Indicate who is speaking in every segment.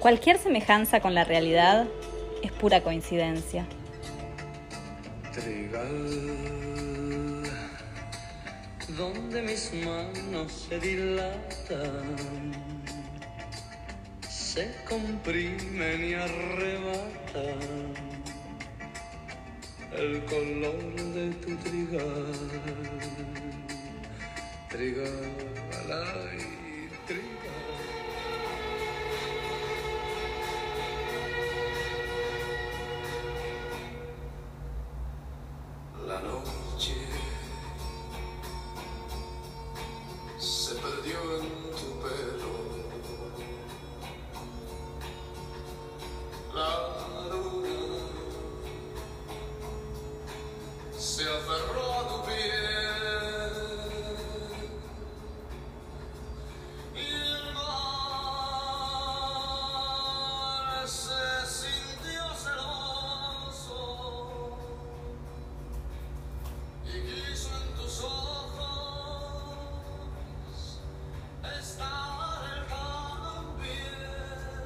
Speaker 1: Cualquier semejanza con la realidad es pura coincidencia.
Speaker 2: Trigal, donde mis manos se dilatan, se comprimen y arrebatan el color de tu trigal. Trigal, ay, trigal.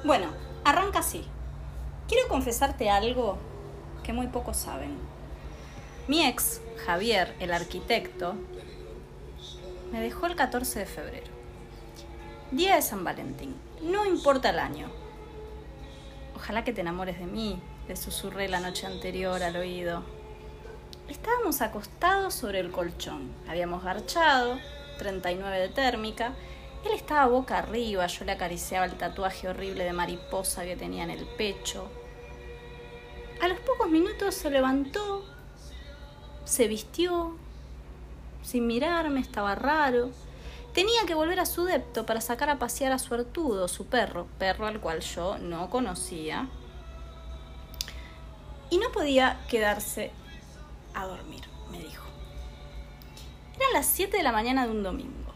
Speaker 1: Bueno, arranca así. Quiero confesarte algo que muy pocos saben. Mi ex, Javier, el arquitecto, me dejó el 14 de febrero. Día de San Valentín. No importa el año. Ojalá que te enamores de mí, le susurré la noche anterior al oído. Estábamos acostados sobre el colchón. Habíamos garchado, 39 de térmica. Él estaba boca arriba, yo le acariciaba el tatuaje horrible de mariposa que tenía en el pecho. A los pocos minutos se levantó, se vistió, sin mirarme, estaba raro. Tenía que volver a su depto para sacar a pasear a su Artudo, su perro, perro al cual yo no conocía. Y no podía quedarse a dormir, me dijo. Eran las 7 de la mañana de un domingo.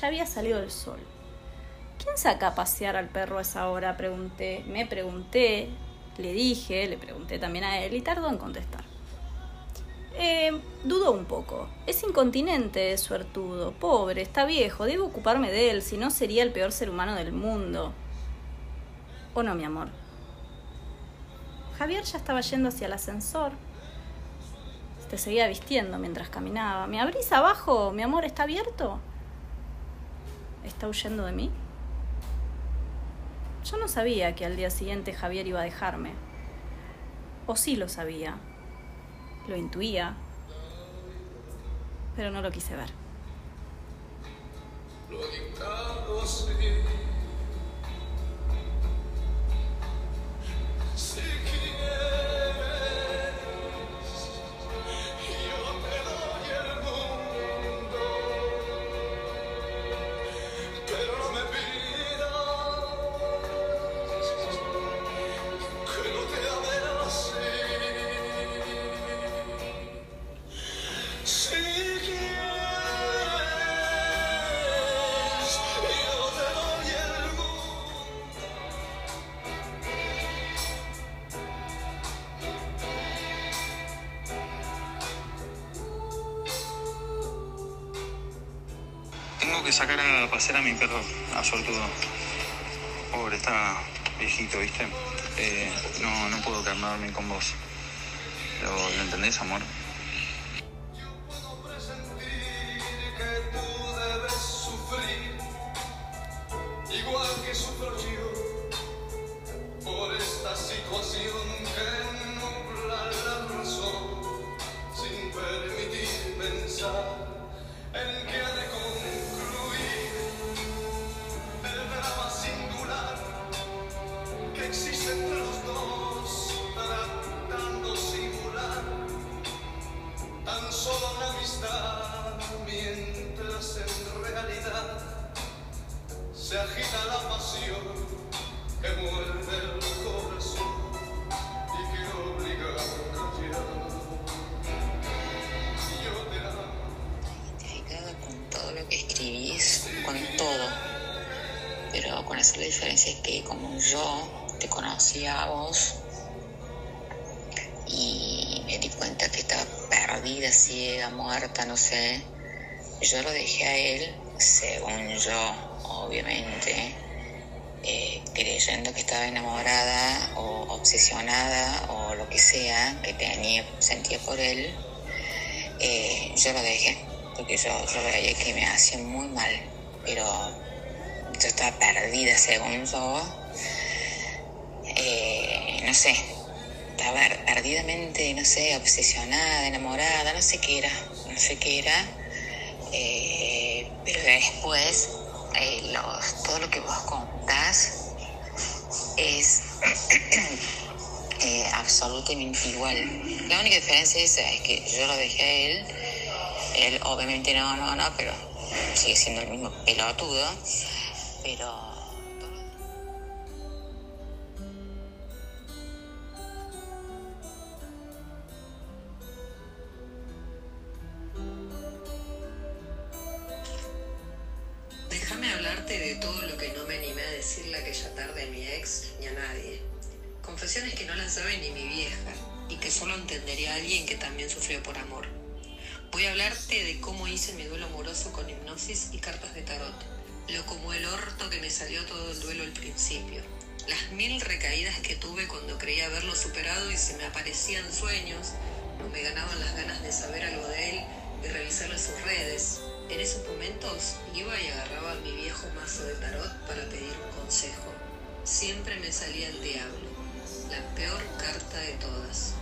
Speaker 1: Ya había salido el sol. ¿Quién saca a pasear al perro a esa hora? Pregunté, me pregunté, le dije, le pregunté también a él y tardó en contestar. Eh, dudó un poco. Es incontinente, es suertudo, pobre, está viejo, debo ocuparme de él, si no sería el peor ser humano del mundo. ¿O no, mi amor? Javier ya estaba yendo hacia el ascensor. Te seguía vistiendo mientras caminaba. ¿Me abrís abajo? ¿Mi amor está abierto? ¿Está huyendo de mí? Yo no sabía que al día siguiente Javier iba a dejarme. O sí lo sabía. Lo intuía. Pero no lo quise ver.
Speaker 2: Lo
Speaker 3: Tengo que sacar a pasear a mi perro, a Sortudo. Pobre, está viejito, ¿viste? Eh, no, no puedo quedarme a dormir con vos. Pero, ¿lo entendés, amor?
Speaker 2: La
Speaker 4: diferencia es que como yo te conocía a vos y me di cuenta que estaba perdida, ciega, muerta, no sé, yo lo dejé a él, según yo, obviamente, eh, creyendo que estaba enamorada o obsesionada o lo que sea que tenía, sentía por él, eh, yo lo dejé, porque yo, yo que me hacía muy mal, pero estaba perdida según yo, eh, no sé, estaba perdidamente, no sé, obsesionada, enamorada, no sé qué era, no sé qué era, eh, pero después eh, todo lo que vos contás es absolutamente igual. La única diferencia es, es que yo lo dejé a él, él obviamente no, no, no, pero sigue siendo el mismo pelotudo, pero...
Speaker 5: Déjame hablarte de todo lo que no me animé a decirle aquella tarde a mi ex ni a nadie. Confesiones que no las sabe ni mi vieja y que solo entendería alguien que también sufrió por amor. Voy a hablarte de cómo hice mi duelo amoroso con hipnosis y cartas de tarot. Lo como el orto que me salió todo el duelo al principio. Las mil recaídas que tuve cuando creía haberlo superado y se me aparecían sueños o me ganaban las ganas de saber algo de él y revisarle sus redes. En esos momentos iba y agarraba mi viejo mazo de tarot para pedir un consejo. Siempre me salía el diablo, la peor carta de todas,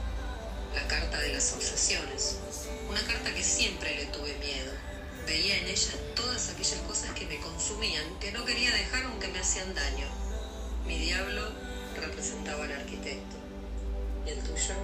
Speaker 5: la carta de las obsesiones, una carta que siempre le tuve miedo. Veía en ella todas aquellas cosas que me consumían, que no quería dejar aunque me hacían daño. Mi diablo representaba al arquitecto. ¿Y el tuyo?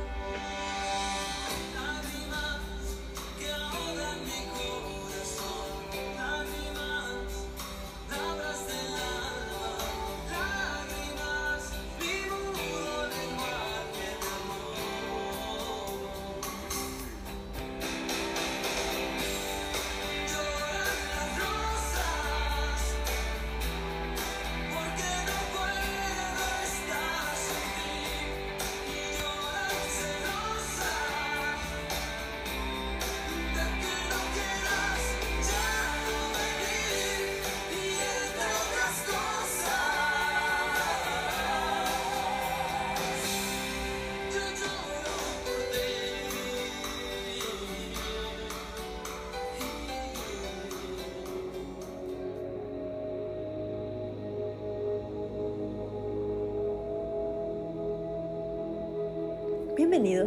Speaker 6: Bienvenido,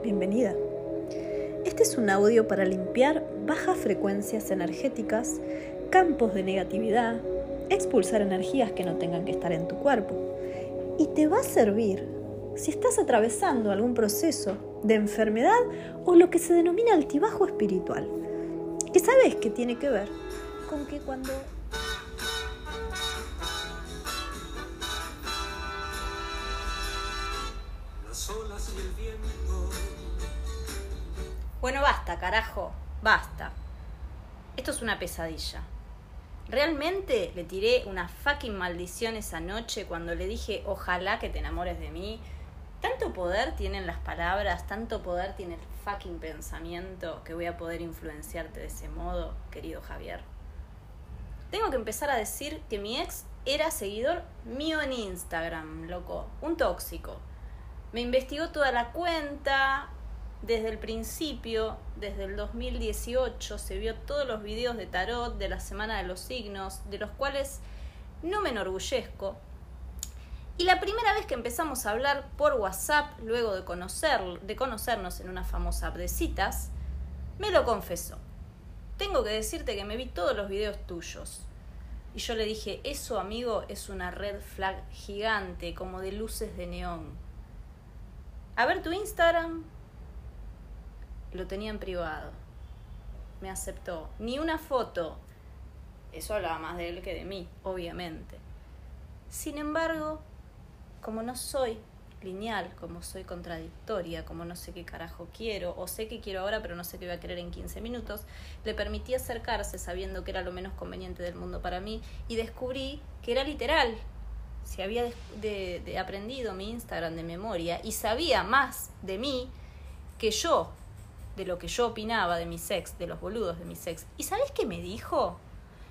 Speaker 6: bienvenida. Este es un audio para limpiar bajas frecuencias energéticas, campos de negatividad, expulsar energías que no tengan que estar en tu cuerpo. Y te va a servir si estás atravesando algún proceso de enfermedad o lo que se denomina altibajo espiritual. Que sabes que tiene que ver con que cuando
Speaker 1: Bueno, basta, carajo, basta. Esto es una pesadilla. Realmente le tiré una fucking maldición esa noche cuando le dije ojalá que te enamores de mí. Tanto poder tienen las palabras, tanto poder tiene el fucking pensamiento que voy a poder influenciarte de ese modo, querido Javier. Tengo que empezar a decir que mi ex era seguidor mío en Instagram, loco. Un tóxico. Me investigó toda la cuenta, desde el principio, desde el 2018, se vio todos los videos de tarot de la Semana de los Signos, de los cuales no me enorgullezco. Y la primera vez que empezamos a hablar por WhatsApp, luego de, de conocernos en una famosa app de citas, me lo confesó. Tengo que decirte que me vi todos los videos tuyos. Y yo le dije, eso amigo es una red flag gigante, como de luces de neón. A ver tu Instagram, lo tenía en privado. Me aceptó. Ni una foto. Eso hablaba más de él que de mí, obviamente. Sin embargo, como no soy lineal, como soy contradictoria, como no sé qué carajo quiero, o sé qué quiero ahora, pero no sé qué voy a querer en 15 minutos, le permití acercarse sabiendo que era lo menos conveniente del mundo para mí y descubrí que era literal. Si había de aprendido mi Instagram de memoria y sabía más de mí que yo, de lo que yo opinaba de mi sex, de los boludos de mi sex. ¿Y sabes qué me dijo?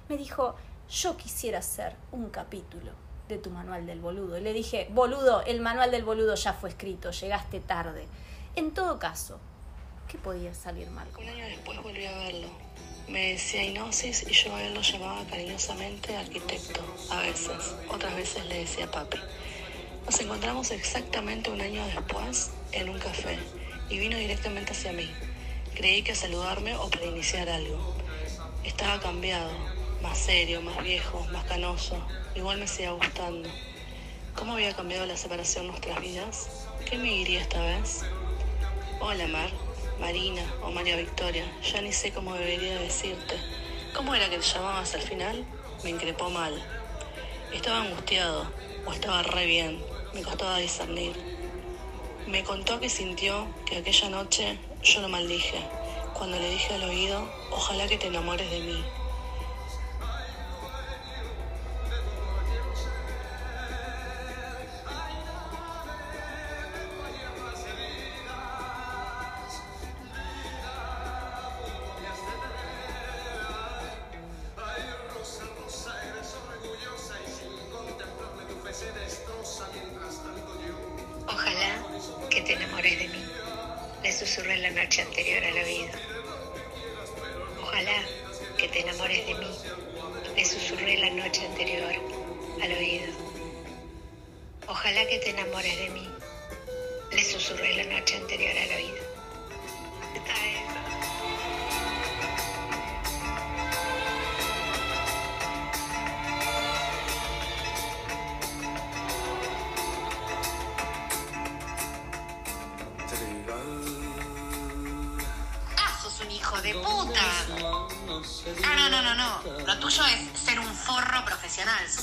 Speaker 1: Me dijo, yo quisiera hacer un capítulo de tu manual del boludo. Y le dije, boludo, el manual del boludo ya fue escrito, llegaste tarde. En todo caso, ¿qué podía salir mal?
Speaker 7: Un año después volví a verlo. Me decía hipnosis y yo a él lo llamaba cariñosamente arquitecto, a veces. Otras veces le decía papi. Nos encontramos exactamente un año después en un café y vino directamente hacia mí. Creí que saludarme o para iniciar algo. Estaba cambiado, más serio, más viejo, más canoso. Igual me seguía gustando. ¿Cómo había cambiado la separación nuestras vidas? ¿Qué me diría esta vez? Hola Mar, Marina o María Victoria, ya ni sé cómo debería decirte. ¿Cómo era que te llamabas al final? Me increpó mal. Estaba angustiado o estaba re bien, me costaba discernir. Me contó que sintió que aquella noche yo lo maldije, cuando le dije al oído, ojalá que te enamores de mí.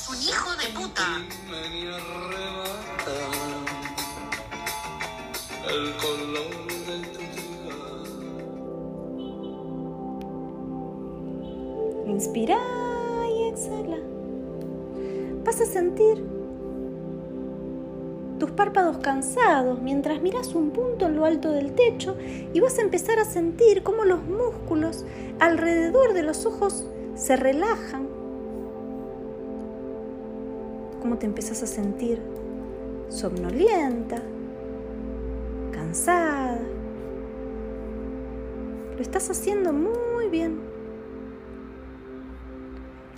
Speaker 8: Un hijo de puta.
Speaker 2: el color de tu.
Speaker 9: Inspira y exhala. Vas a sentir tus párpados cansados mientras miras un punto en lo alto del techo y vas a empezar a sentir cómo los músculos alrededor de los ojos se relajan. Cómo te empiezas a sentir somnolienta, cansada. Lo estás haciendo muy bien.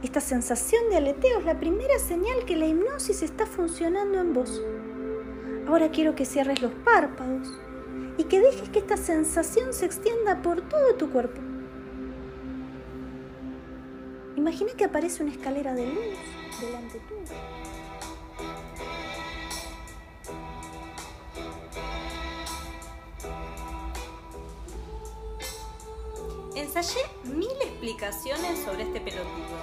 Speaker 9: Esta sensación de aleteo es la primera señal que la hipnosis está funcionando en vos. Ahora quiero que cierres los párpados y que dejes que esta sensación se extienda por todo tu cuerpo. Imagina que aparece una escalera de luz delante tuyo.
Speaker 1: Ensayé mil explicaciones sobre este pelotudo.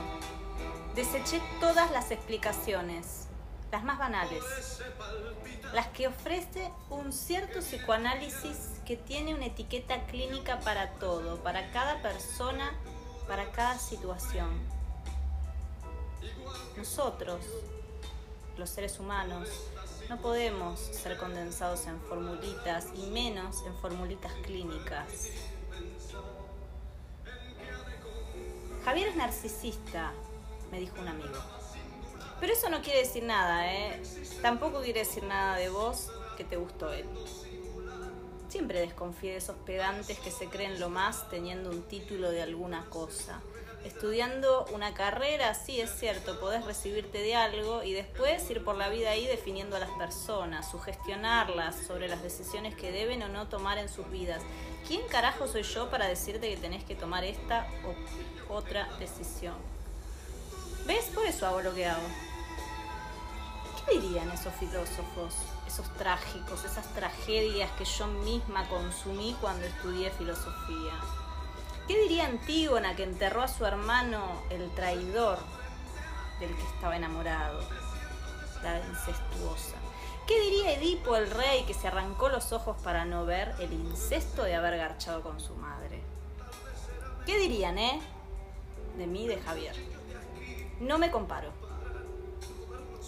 Speaker 1: Deseché todas las explicaciones, las más banales, las que ofrece un cierto psicoanálisis que tiene una etiqueta clínica para todo, para cada persona, para cada situación. Nosotros, los seres humanos, no podemos ser condensados en formulitas y menos en formulitas clínicas. Javier es narcisista, me dijo un amigo. Pero eso no quiere decir nada, ¿eh? Tampoco quiere decir nada de vos que te gustó él. Siempre desconfié de esos pedantes que se creen lo más teniendo un título de alguna cosa. Estudiando una carrera, sí es cierto, podés recibirte de algo y después ir por la vida ahí definiendo a las personas, sugestionarlas sobre las decisiones que deben o no tomar en sus vidas. ¿Quién carajo soy yo para decirte que tenés que tomar esta o otra decisión? ¿Ves? Por eso hago lo que hago. ¿Qué dirían esos filósofos, esos trágicos, esas tragedias que yo misma consumí cuando estudié filosofía? ¿Qué diría Antígona que enterró a su hermano el traidor del que estaba enamorado? La incestuosa. ¿Qué diría Edipo el rey que se arrancó los ojos para no ver el incesto de haber garchado con su madre? ¿Qué dirían, eh? De mí, de Javier. No me comparo.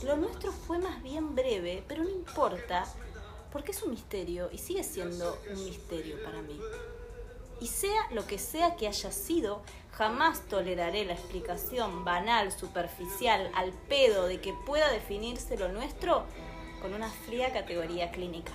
Speaker 1: Lo nuestro fue más bien breve, pero no importa, porque es un misterio y sigue siendo un misterio para mí. Y sea lo que sea que haya sido, jamás toleraré la explicación banal, superficial, al pedo de que pueda definirse lo nuestro con una fría categoría clínica.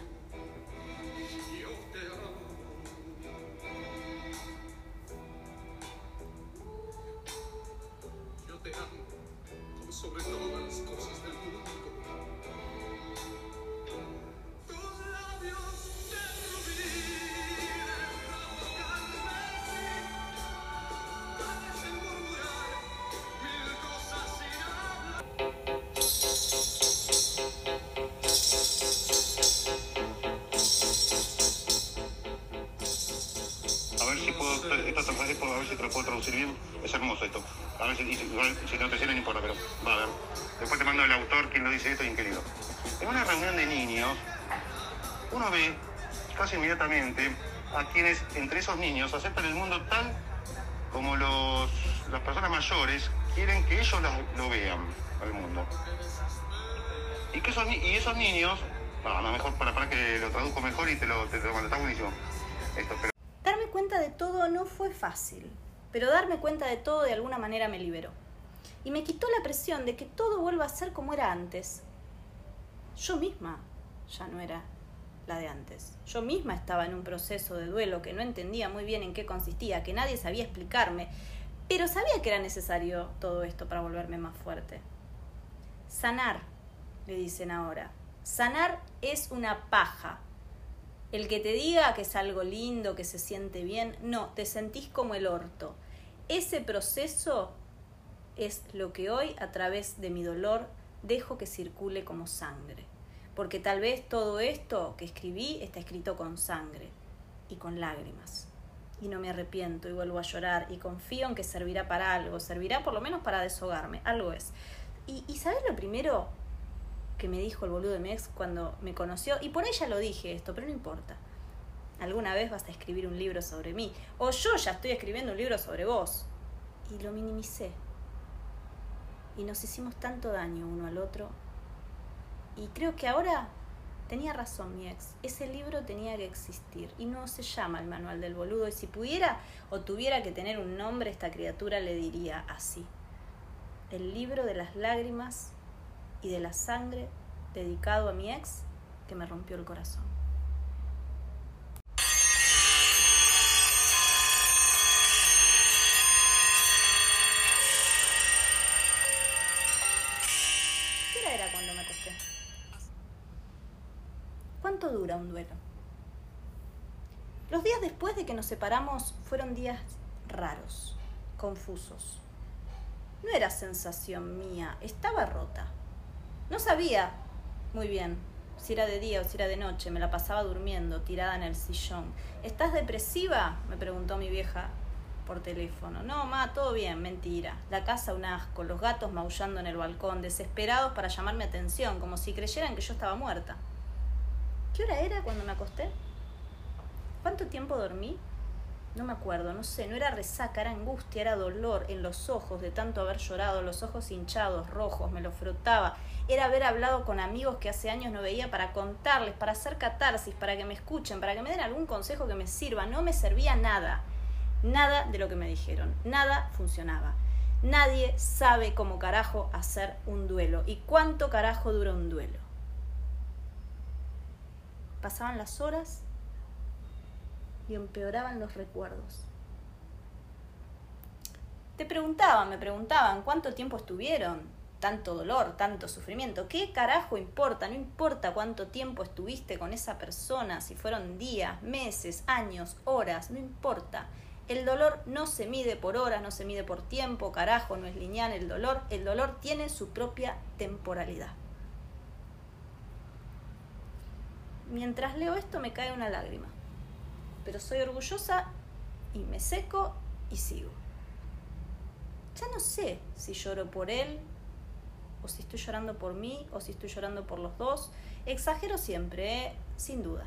Speaker 3: A ver si puedo, te esto, a ver si te lo puedo traducir bien. Es hermoso esto. A ver si, no te sirve no importa, pero va a ver. Después te mando el autor, quien lo dice esto y en. En una reunión de niños, uno ve casi inmediatamente a quienes entre esos niños aceptan el mundo tal como los, las personas mayores quieren que ellos lo vean al mundo. Y, que esos, y esos niños, a lo mejor para, para que lo traduzco mejor y te lo, te lo mando, está buenísimo. Esto, pero
Speaker 1: cuenta de todo no fue fácil, pero darme cuenta de todo de alguna manera me liberó. Y me quitó la presión de que todo vuelva a ser como era antes. Yo misma ya no era la de antes. Yo misma estaba en un proceso de duelo que no entendía muy bien en qué consistía, que nadie sabía explicarme, pero sabía que era necesario todo esto para volverme más fuerte. Sanar, le dicen ahora. Sanar es una paja. El que te diga que es algo lindo, que se siente bien, no, te sentís como el orto. Ese proceso es lo que hoy, a través de mi dolor, dejo que circule como sangre. Porque tal vez todo esto que escribí está escrito con sangre y con lágrimas. Y no me arrepiento y vuelvo a llorar y confío en que servirá para algo, servirá por lo menos para deshogarme, algo es. Y, y ¿sabes lo primero que me dijo el boludo de mi ex cuando me conoció? Y por ya lo dije esto, pero no importa. Alguna vez vas a escribir un libro sobre mí. O yo ya estoy escribiendo un libro sobre vos. Y lo minimicé. Y nos hicimos tanto daño uno al otro. Y creo que ahora tenía razón mi ex. Ese libro tenía que existir. Y no se llama el manual del boludo. Y si pudiera o tuviera que tener un nombre, esta criatura le diría así. El libro de las lágrimas y de la sangre dedicado a mi ex que me rompió el corazón. ¿Qué hora era cuando me acosté? ¿Cuánto dura un duelo? Los días después de que nos separamos fueron días raros, confusos. No era sensación mía, estaba rota. No sabía muy bien si era de día o si era de noche, me la pasaba durmiendo, tirada en el sillón. ¿Estás depresiva? me preguntó mi vieja por teléfono. No, ma, todo bien, mentira. La casa un asco, los gatos maullando en el balcón, desesperados para llamarme atención, como si creyeran que yo estaba muerta. ¿Qué hora era cuando me acosté? ¿Cuánto tiempo dormí? No me acuerdo, no sé, no era resaca, era angustia, era dolor en los ojos de tanto haber llorado, los ojos hinchados, rojos, me los frotaba. Era haber hablado con amigos que hace años no veía para contarles, para hacer catarsis, para que me escuchen, para que me den algún consejo que me sirva. No me servía nada, nada de lo que me dijeron, nada funcionaba. Nadie sabe cómo carajo hacer un duelo y cuánto carajo dura un duelo. Pasaban las horas y empeoraban los recuerdos. Te preguntaban, me preguntaban, ¿cuánto tiempo estuvieron? Tanto dolor, tanto sufrimiento. ¿Qué carajo importa? No importa cuánto tiempo estuviste con esa persona, si fueron días, meses, años, horas, no importa. El dolor no se mide por horas, no se mide por tiempo, carajo, no es lineal el dolor. El dolor tiene su propia temporalidad. Mientras leo esto me cae una lágrima pero soy orgullosa y me seco y sigo. Ya no sé si lloro por él o si estoy llorando por mí o si estoy llorando por los dos. Exagero siempre, ¿eh? sin duda.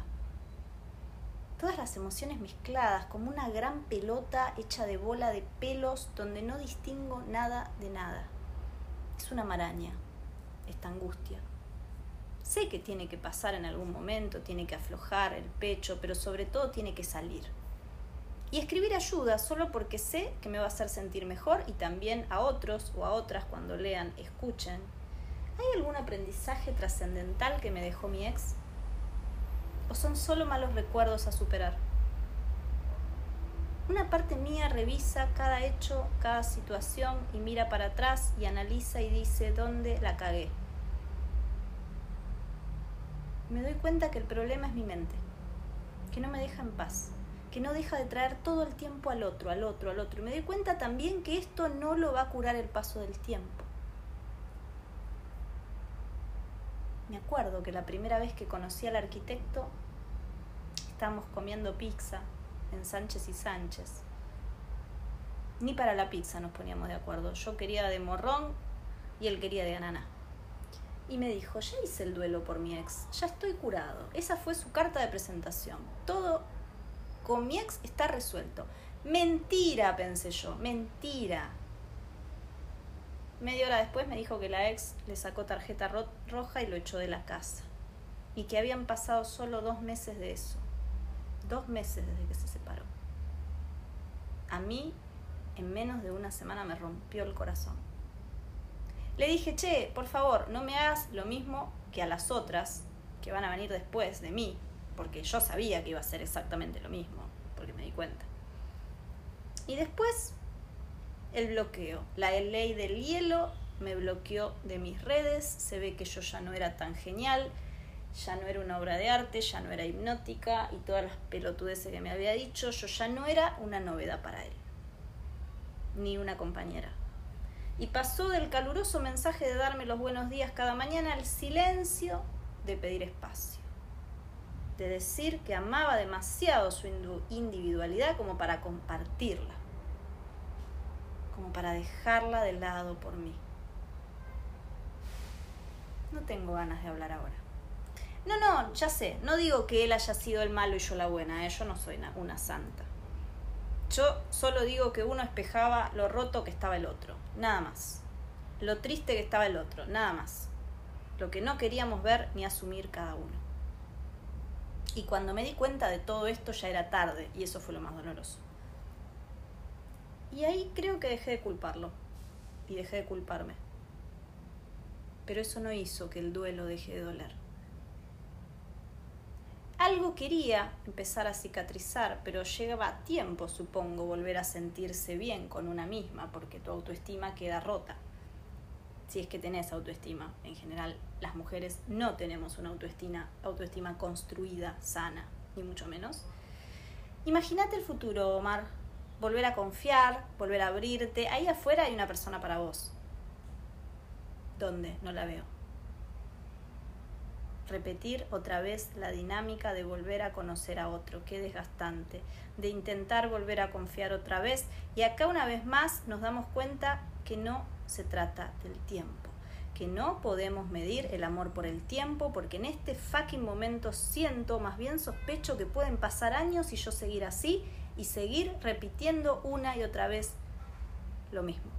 Speaker 1: Todas las emociones mezcladas como una gran pelota hecha de bola de pelos donde no distingo nada de nada. Es una maraña, esta angustia. Sé que tiene que pasar en algún momento, tiene que aflojar el pecho, pero sobre todo tiene que salir. Y escribir ayuda solo porque sé que me va a hacer sentir mejor y también a otros o a otras cuando lean, escuchen. ¿Hay algún aprendizaje trascendental que me dejó mi ex? ¿O son solo malos recuerdos a superar? Una parte mía revisa cada hecho, cada situación y mira para atrás y analiza y dice dónde la cagué. Me doy cuenta que el problema es mi mente, que no me deja en paz, que no deja de traer todo el tiempo al otro, al otro, al otro. Y me doy cuenta también que esto no lo va a curar el paso del tiempo. Me acuerdo que la primera vez que conocí al arquitecto estábamos comiendo pizza en Sánchez y Sánchez. Ni para la pizza nos poníamos de acuerdo. Yo quería de morrón y él quería de ananá. Y me dijo, ya hice el duelo por mi ex, ya estoy curado. Esa fue su carta de presentación. Todo con mi ex está resuelto. Mentira, pensé yo, mentira. Media hora después me dijo que la ex le sacó tarjeta ro roja y lo echó de la casa. Y que habían pasado solo dos meses de eso. Dos meses desde que se separó. A mí, en menos de una semana me rompió el corazón. Le dije, che, por favor, no me hagas lo mismo que a las otras que van a venir después de mí, porque yo sabía que iba a ser exactamente lo mismo, porque me di cuenta. Y después, el bloqueo. La ley del hielo me bloqueó de mis redes, se ve que yo ya no era tan genial, ya no era una obra de arte, ya no era hipnótica y todas las pelotudeces que me había dicho, yo ya no era una novedad para él, ni una compañera y pasó del caluroso mensaje de darme los buenos días cada mañana al silencio de pedir espacio, de decir que amaba demasiado su individualidad como para compartirla, como para dejarla de lado por mí. No tengo ganas de hablar ahora. No, no, ya sé, no digo que él haya sido el malo y yo la buena, ¿eh? yo no soy una santa. Yo solo digo que uno espejaba lo roto que estaba el otro, nada más. Lo triste que estaba el otro, nada más. Lo que no queríamos ver ni asumir cada uno. Y cuando me di cuenta de todo esto ya era tarde y eso fue lo más doloroso. Y ahí creo que dejé de culparlo y dejé de culparme. Pero eso no hizo que el duelo deje de doler algo quería empezar a cicatrizar, pero lleva tiempo, supongo, volver a sentirse bien con una misma, porque tu autoestima queda rota. Si es que tenés autoestima, en general las mujeres no tenemos una autoestima, autoestima construida, sana, ni mucho menos. Imagínate el futuro, Omar. Volver a confiar, volver a abrirte. Ahí afuera hay una persona para vos. ¿Dónde? No la veo repetir otra vez la dinámica de volver a conocer a otro, qué desgastante, de intentar volver a confiar otra vez. Y acá una vez más nos damos cuenta que no se trata del tiempo, que no podemos medir el amor por el tiempo porque en este fucking momento siento, más bien sospecho que pueden pasar años y yo seguir así y seguir repitiendo una y otra vez lo mismo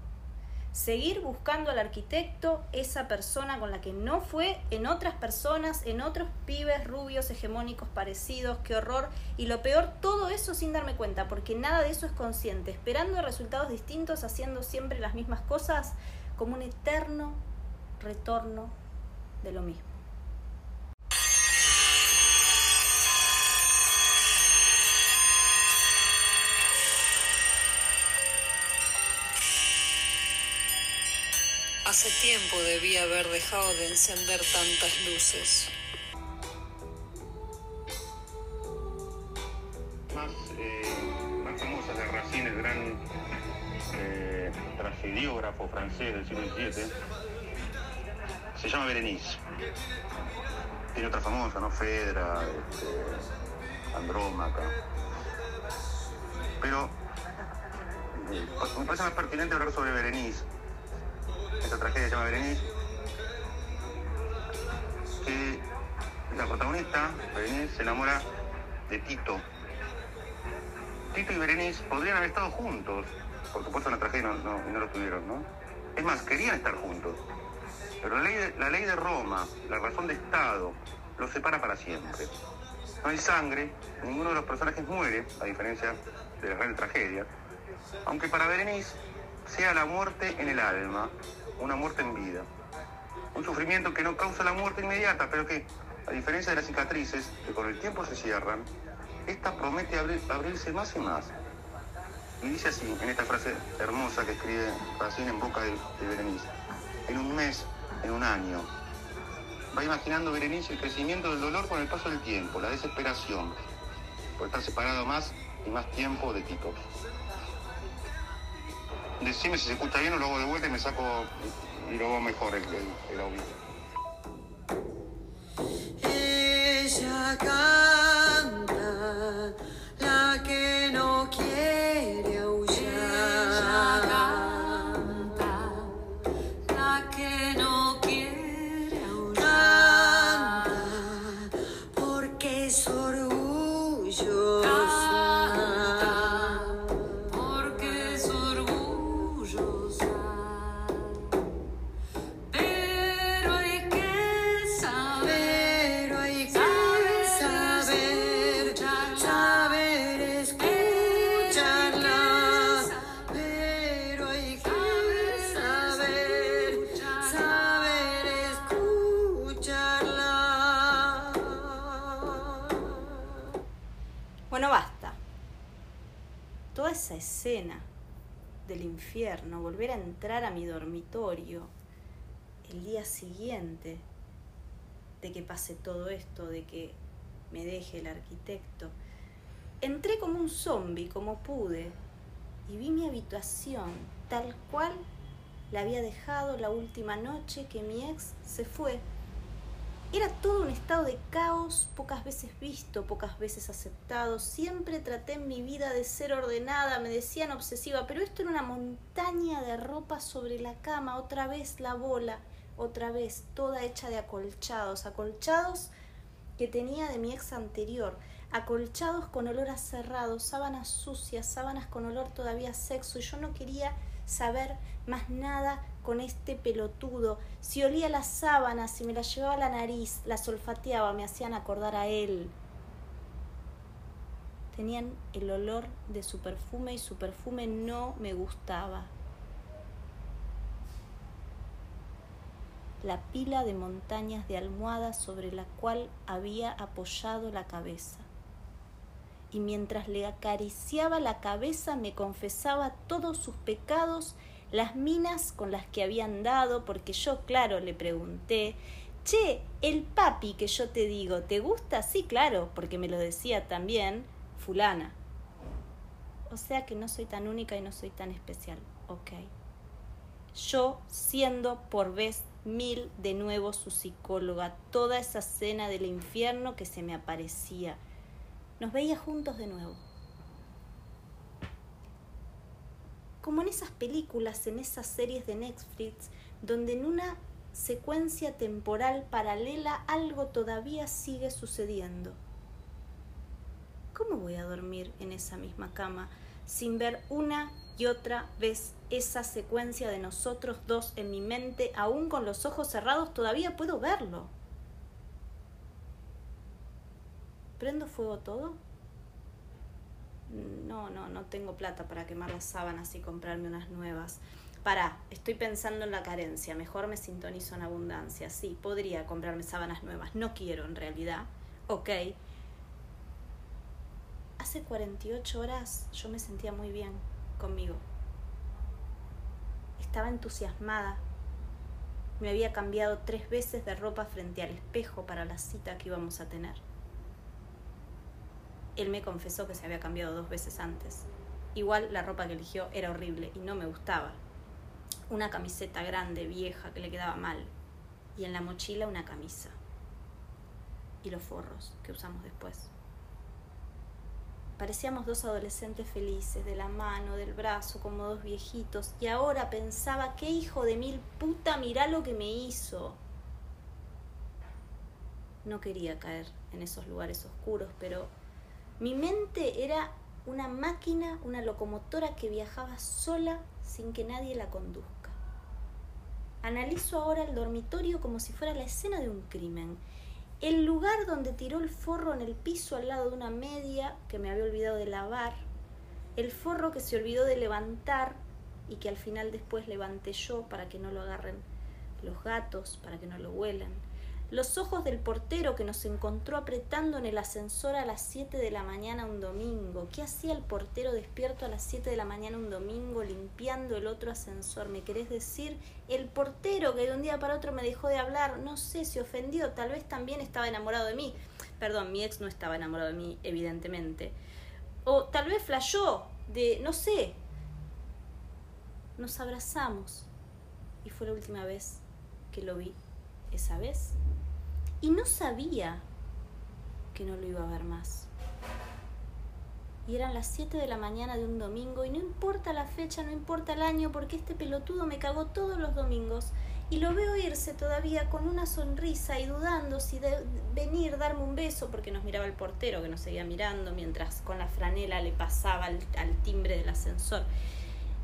Speaker 1: seguir buscando al arquitecto, esa persona con la que no fue, en otras personas, en otros pibes rubios hegemónicos parecidos, qué horror. Y lo peor, todo eso sin darme cuenta, porque nada de eso es consciente, esperando resultados distintos, haciendo siempre las mismas cosas, como un eterno retorno de lo mismo.
Speaker 5: Hace tiempo debía haber dejado de encender tantas luces.
Speaker 3: Más, eh, más famosa de Racine, el gran eh, tragediógrafo francés del siglo XVII, se llama Berenice. Tiene otra famosa, ¿no? Fedra, este, Andrómaca. Pero eh, me parece más pertinente hablar sobre Berenice esta tragedia se llama Berenice, que la protagonista, Berenice, se enamora de Tito. Tito y Berenice podrían haber estado juntos, por eso la tragedia no, lo tuvieron, ¿no? Es más, querían estar juntos. Pero la ley, de, la ley de Roma, la razón de Estado, los separa para siempre. No hay sangre, ninguno de los personajes muere, a diferencia de las grandes tragedias, aunque para Berenice sea la muerte en el alma, una muerte en vida. Un sufrimiento que no causa la muerte inmediata, pero que, a diferencia de las cicatrices, que con el tiempo se cierran, esta promete abrir- abrirse más y más. Y dice así, en esta frase hermosa que escribe Racine en boca de, de Berenice, en un mes, en un año. Va imaginando Berenice el crecimiento del dolor con el paso del tiempo, la desesperación, por estar separado más y más tiempo de Tito. Decime si se escucha bien o lo hago de vuelta y me saco y lo mejor el, el, el audio.
Speaker 1: Entrar a mi dormitorio el día siguiente de que pase todo esto, de que me deje el arquitecto. Entré como un zombie, como pude, y vi mi habitación tal cual la había dejado la última noche que mi ex se fue. Era todo un estado de caos, pocas veces visto, pocas veces aceptado. Siempre traté en mi vida de ser ordenada, me decían obsesiva, pero esto era una montaña de ropa sobre la cama, otra vez la bola, otra vez, toda hecha de acolchados, acolchados que tenía de mi ex anterior, acolchados con olor a cerrado, sábanas sucias, sábanas con olor todavía sexo, y yo no quería saber más nada con este pelotudo. Si olía las sábanas, si me las llevaba a la nariz, las olfateaba, me hacían acordar a él. Tenían el olor de su perfume y su perfume no me gustaba. la pila de montañas de almohadas sobre la cual había apoyado la cabeza. Y mientras le acariciaba la cabeza me confesaba todos sus pecados, las minas con las que había andado, porque yo, claro, le pregunté, Che, el papi que yo te digo, ¿te gusta? Sí, claro, porque me lo decía también fulana. O sea que no soy tan única y no soy tan especial. Ok yo siendo por vez mil de nuevo su psicóloga, toda esa escena del infierno que se me aparecía. Nos veía juntos de nuevo. Como en esas películas, en esas series de Netflix, donde en una secuencia temporal paralela algo todavía sigue sucediendo. ¿Cómo voy a dormir en esa misma cama sin ver una y otra vez esa secuencia de nosotros dos en mi mente, aún con los ojos cerrados, todavía puedo verlo. ¿Prendo fuego todo? No, no, no tengo plata para quemar las sábanas y comprarme unas nuevas. Pará, estoy pensando en la carencia, mejor me sintonizo en abundancia. Sí, podría comprarme sábanas nuevas, no quiero en realidad. Ok. Hace 48 horas yo me sentía muy bien conmigo. Estaba entusiasmada. Me había cambiado tres veces de ropa frente al espejo para la cita que íbamos a tener. Él me confesó que se había cambiado dos veces antes. Igual la ropa que eligió era horrible y no me gustaba. Una camiseta grande, vieja, que le quedaba mal. Y en la mochila una camisa. Y los forros que usamos después. Parecíamos dos adolescentes felices, de la mano, del brazo, como dos viejitos, y ahora pensaba, qué hijo de mil puta, mirá lo que me hizo. No quería caer en esos lugares oscuros, pero mi mente era una máquina, una locomotora que viajaba sola sin que nadie la conduzca. Analizo ahora el dormitorio como si fuera la escena de un crimen el lugar donde tiró el forro en el piso al lado de una media que me había olvidado de lavar, El forro que se olvidó de levantar y que al final después levanté yo para que no lo agarren los gatos, para que no lo huelan. Los ojos del portero que nos encontró apretando en el ascensor a las 7 de la mañana un domingo. ¿Qué hacía el portero despierto a las 7 de la mañana un domingo limpiando el otro ascensor? ¿Me querés decir? El portero que de un día para otro me dejó de hablar, no sé, se ofendió, tal vez también estaba enamorado de mí. Perdón, mi ex no estaba enamorado de mí, evidentemente. O tal vez flashó de, no sé. Nos abrazamos y fue la última vez que lo vi esa vez y no sabía que no lo iba a ver más. Y eran las 7 de la mañana de un domingo y no importa la fecha, no importa el año, porque este pelotudo me cagó todos los domingos y lo veo irse todavía con una sonrisa y dudando si de venir, darme un beso, porque nos miraba el portero que nos seguía mirando mientras con la franela le pasaba al, al timbre del ascensor,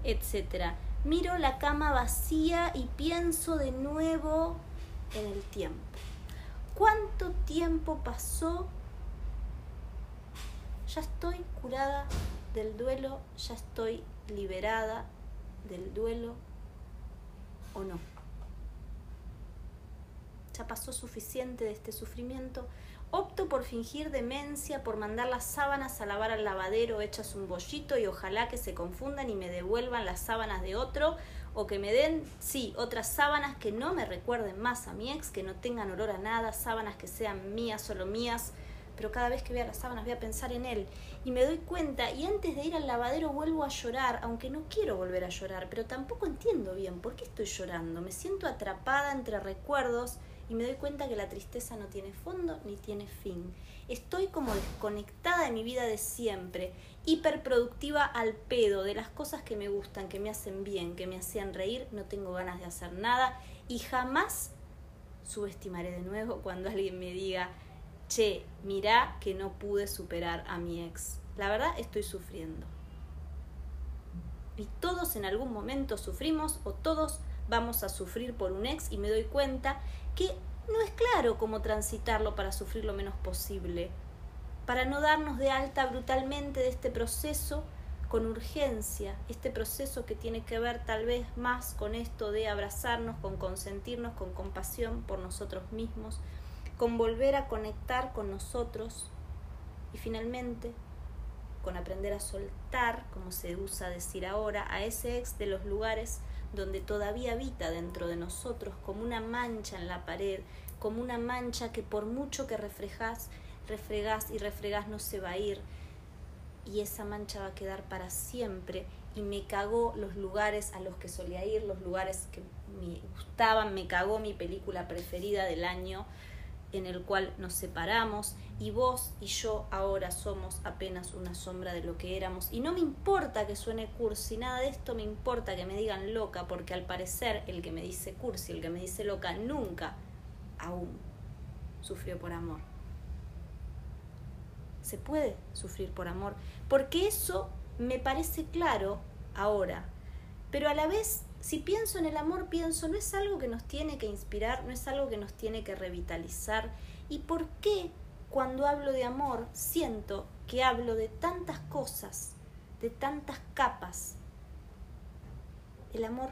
Speaker 1: etcétera. Miro la cama vacía y pienso de nuevo en el tiempo. ¿Cuánto tiempo pasó? Ya estoy curada del duelo, ya estoy liberada del duelo o no. Ya pasó suficiente de este sufrimiento. Opto por fingir demencia, por mandar las sábanas a lavar al lavadero hechas un bollito y ojalá que se confundan y me devuelvan las sábanas de otro o que me den, sí, otras sábanas que no me recuerden más a mi ex, que no tengan olor a nada, sábanas que sean mías, solo mías, pero cada vez que vea las sábanas voy a pensar en él y me doy cuenta y antes de ir al lavadero vuelvo a llorar, aunque no quiero volver a llorar, pero tampoco entiendo bien por qué estoy llorando, me siento atrapada entre recuerdos y me doy cuenta que la tristeza no tiene fondo ni tiene fin. Estoy como desconectada de mi vida de siempre, hiperproductiva al pedo, de las cosas que me gustan, que me hacen bien, que me hacían reír, no tengo ganas de hacer nada y jamás subestimaré de nuevo cuando alguien me diga, che, mirá que no pude superar a mi ex. La verdad estoy sufriendo. Y todos en algún momento sufrimos o todos vamos a sufrir por un ex y me doy cuenta que no es claro cómo transitarlo para sufrir lo menos posible, para no darnos de alta brutalmente de este proceso con urgencia, este proceso que tiene que ver tal vez más con esto de abrazarnos, con consentirnos, con compasión por nosotros mismos, con volver a conectar con nosotros y finalmente con aprender a soltar, como se usa decir ahora, a ese ex de los lugares donde todavía habita dentro de nosotros como una mancha en la pared, como una mancha que por mucho que refregas, refregás y refregás no se va a ir. Y esa mancha va a quedar para siempre. Y me cagó los lugares a los que solía ir, los lugares que me gustaban, me cagó mi película preferida del año en el cual nos separamos y vos y yo ahora somos apenas una sombra de lo que éramos y no me importa que suene cursi, nada de esto me importa que me digan loca porque al parecer el que me dice cursi, el que me dice loca nunca aún sufrió por amor. Se puede sufrir por amor porque eso me parece claro ahora, pero a la vez si pienso en el amor, pienso, no es algo que nos tiene que inspirar, no es algo que nos tiene que revitalizar. ¿Y por qué cuando hablo de amor siento que hablo de tantas cosas, de tantas capas? El amor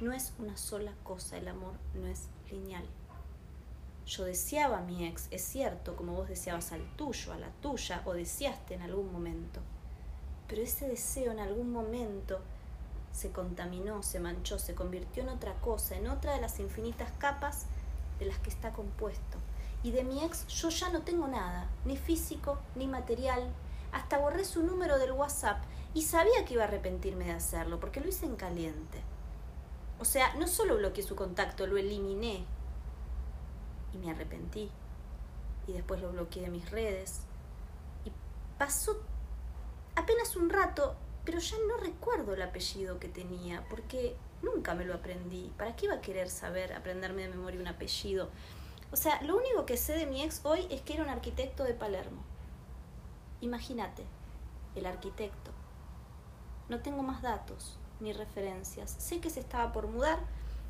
Speaker 1: no es una sola cosa, el amor no es lineal. Yo deseaba a mi ex, es cierto, como vos deseabas al tuyo, a la tuya, o deseaste en algún momento. Pero ese deseo en algún momento se contaminó, se manchó, se convirtió en otra cosa, en otra de las infinitas capas de las que está compuesto. Y de mi ex yo ya no tengo nada, ni físico, ni material. Hasta borré su número del WhatsApp y sabía que iba a arrepentirme de hacerlo, porque lo hice en caliente. O sea, no solo bloqueé su contacto, lo eliminé. Y me arrepentí. Y después lo bloqueé de mis redes. Y pasó apenas un rato pero ya no recuerdo el apellido que tenía, porque nunca me lo aprendí. ¿Para qué iba a querer saber, aprenderme de memoria un apellido? O sea, lo único que sé de mi ex hoy es que era un arquitecto de Palermo. Imagínate, el arquitecto. No tengo más datos ni referencias. Sé que se estaba por mudar,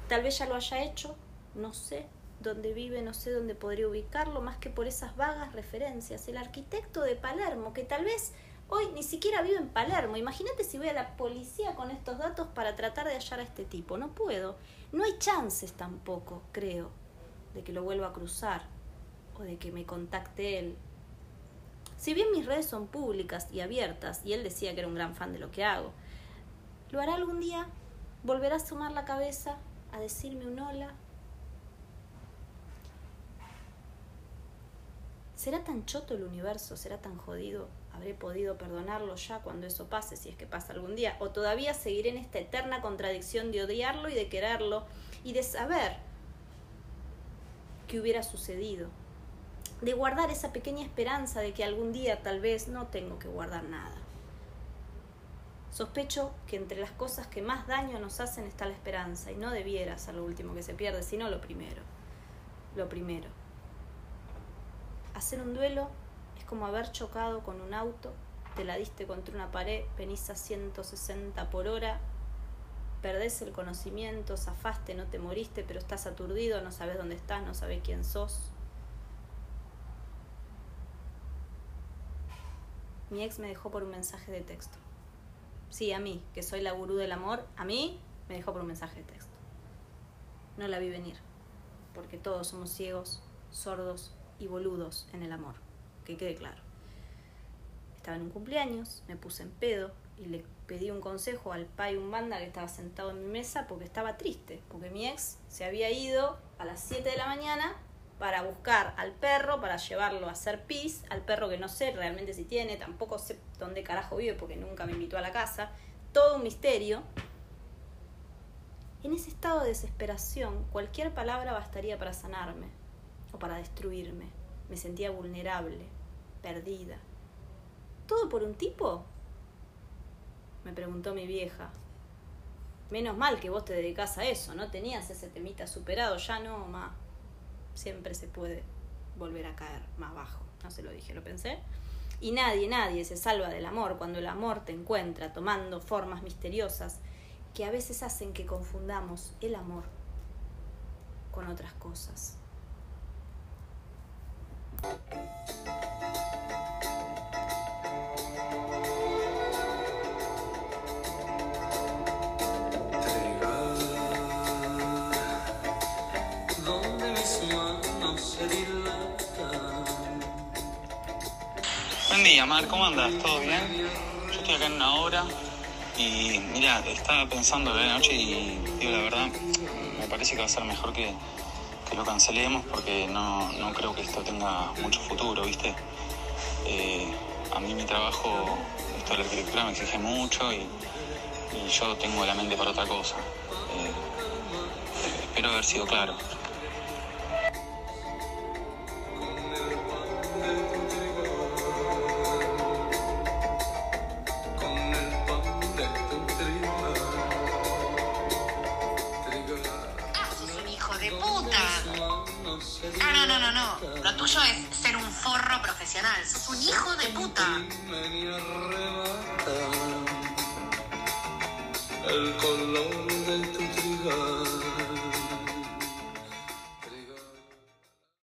Speaker 1: tal vez ya lo haya hecho, no sé dónde vive, no sé dónde podría ubicarlo, más que por esas vagas referencias. El arquitecto de Palermo, que tal vez Hoy ni siquiera vivo en Palermo. Imagínate si voy a la policía con estos datos para tratar de hallar a este tipo. No puedo. No hay chances tampoco, creo, de que lo vuelva a cruzar o de que me contacte él. Si bien mis redes son públicas y abiertas, y él decía que era un gran fan de lo que hago, ¿lo hará algún día? ¿Volverá a asomar la cabeza a decirme un hola? ¿Será tan choto el universo? ¿Será tan jodido? ¿Habré podido perdonarlo ya cuando eso pase, si es que pasa algún día? ¿O todavía seguiré en esta eterna contradicción de odiarlo y de quererlo y de saber que hubiera sucedido? De guardar esa pequeña esperanza de que algún día tal vez no tengo que guardar nada. Sospecho que entre las cosas que más daño nos hacen está la esperanza y no debiera ser lo último que se pierde, sino lo primero. Lo primero. Hacer un duelo como haber chocado con un auto, te la diste contra una pared, venís a 160 por hora, perdés el conocimiento, zafaste, no te moriste, pero estás aturdido, no sabes dónde estás, no sabes quién sos. Mi ex me dejó por un mensaje de texto. Sí, a mí, que soy la gurú del amor, a mí me dejó por un mensaje de texto. No la vi venir, porque todos somos ciegos, sordos y boludos en el amor, que quede claro. Estaba en un cumpleaños, me puse en pedo y le pedí un consejo al pai un banda que estaba sentado en mi mesa porque estaba triste, porque mi ex se había ido a las 7 de la mañana para buscar al perro, para llevarlo a hacer pis, al perro que no sé realmente si tiene, tampoco sé dónde carajo vive porque nunca me invitó a la casa, todo un misterio. En ese estado de desesperación, cualquier palabra bastaría para sanarme o para destruirme. Me sentía vulnerable, perdida. ¿Todo por un tipo? Me preguntó mi vieja. Menos mal que vos te dedicás a eso, ¿no? Tenías ese temita superado, ya no, ma. Siempre se puede volver a caer más bajo. No se lo dije, lo pensé. Y nadie, nadie se salva del amor cuando el amor te encuentra tomando formas misteriosas que a veces hacen que confundamos el amor con otras cosas.
Speaker 2: Día, Mar, ¿cómo andas? ¿Todo bien? Yo estoy acá en una hora y mira, estaba pensando la noche y digo la verdad, me parece que va a ser mejor que, que lo cancelemos porque no, no creo que esto tenga mucho futuro, ¿viste? Eh, a mí mi trabajo, esto de la arquitectura me exige mucho y, yo tengo la mente para otra cosa. Eh, espero haber sido claro.